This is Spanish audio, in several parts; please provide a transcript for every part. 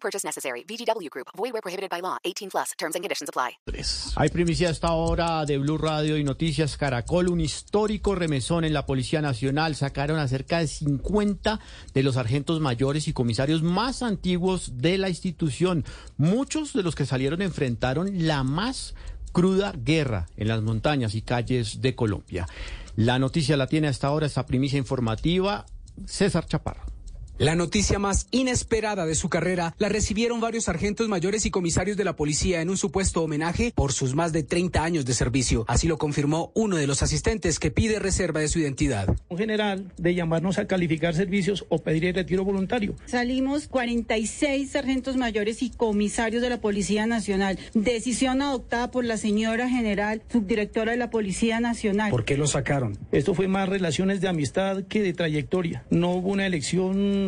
Purchase necessary. VGW Group. Void where prohibited by law. 18 plus. Terms and conditions apply. Hay primicia a esta hora de Blue Radio y Noticias Caracol. Un histórico remesón en la Policía Nacional. Sacaron a cerca de 50 de los sargentos mayores y comisarios más antiguos de la institución. Muchos de los que salieron enfrentaron la más cruda guerra en las montañas y calles de Colombia. La noticia la tiene hasta ahora esta primicia informativa César Chaparro. La noticia más inesperada de su carrera la recibieron varios sargentos mayores y comisarios de la policía en un supuesto homenaje por sus más de 30 años de servicio. Así lo confirmó uno de los asistentes que pide reserva de su identidad. Un general de llamarnos a calificar servicios o pedir el retiro voluntario. Salimos 46 sargentos mayores y comisarios de la Policía Nacional. Decisión adoptada por la señora general, subdirectora de la Policía Nacional. ¿Por qué lo sacaron? Esto fue más relaciones de amistad que de trayectoria. No hubo una elección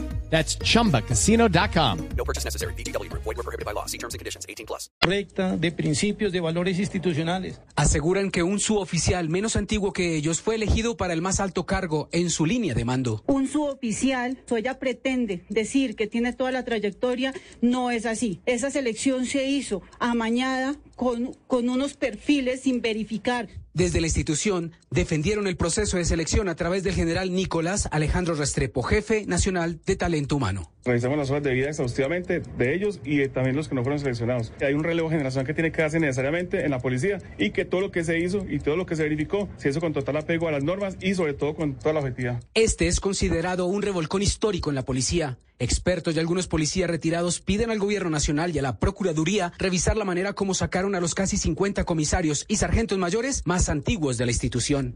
That's chumbacasino.com. No purchase necessary. VGW Group. Void where prohibited by law. See terms and conditions. 18 plus. recta de principios, de valores institucionales. Aseguran que un suboficial menos antiguo que ellos fue elegido para el más alto cargo en su línea de mando. Un suboficial, so ella pretende decir que tiene toda la trayectoria, no es así. Esa selección se hizo amañada con, con unos perfiles sin verificar. Desde la institución defendieron el proceso de selección a través del general Nicolás Alejandro Restrepo, jefe nacional de talento humano. Revisamos las hojas de vida exhaustivamente de ellos y de también los que no fueron seleccionados. Hay un relevo generacional que tiene que darse necesariamente en la policía y que todo lo que se hizo y todo lo que se verificó se hizo con total apego a las normas y sobre todo con toda la objetividad. Este es considerado un revolcón histórico en la policía. Expertos y algunos policías retirados piden al gobierno nacional y a la Procuraduría revisar la manera como sacaron a los casi 50 comisarios y sargentos mayores más antiguos de la institución.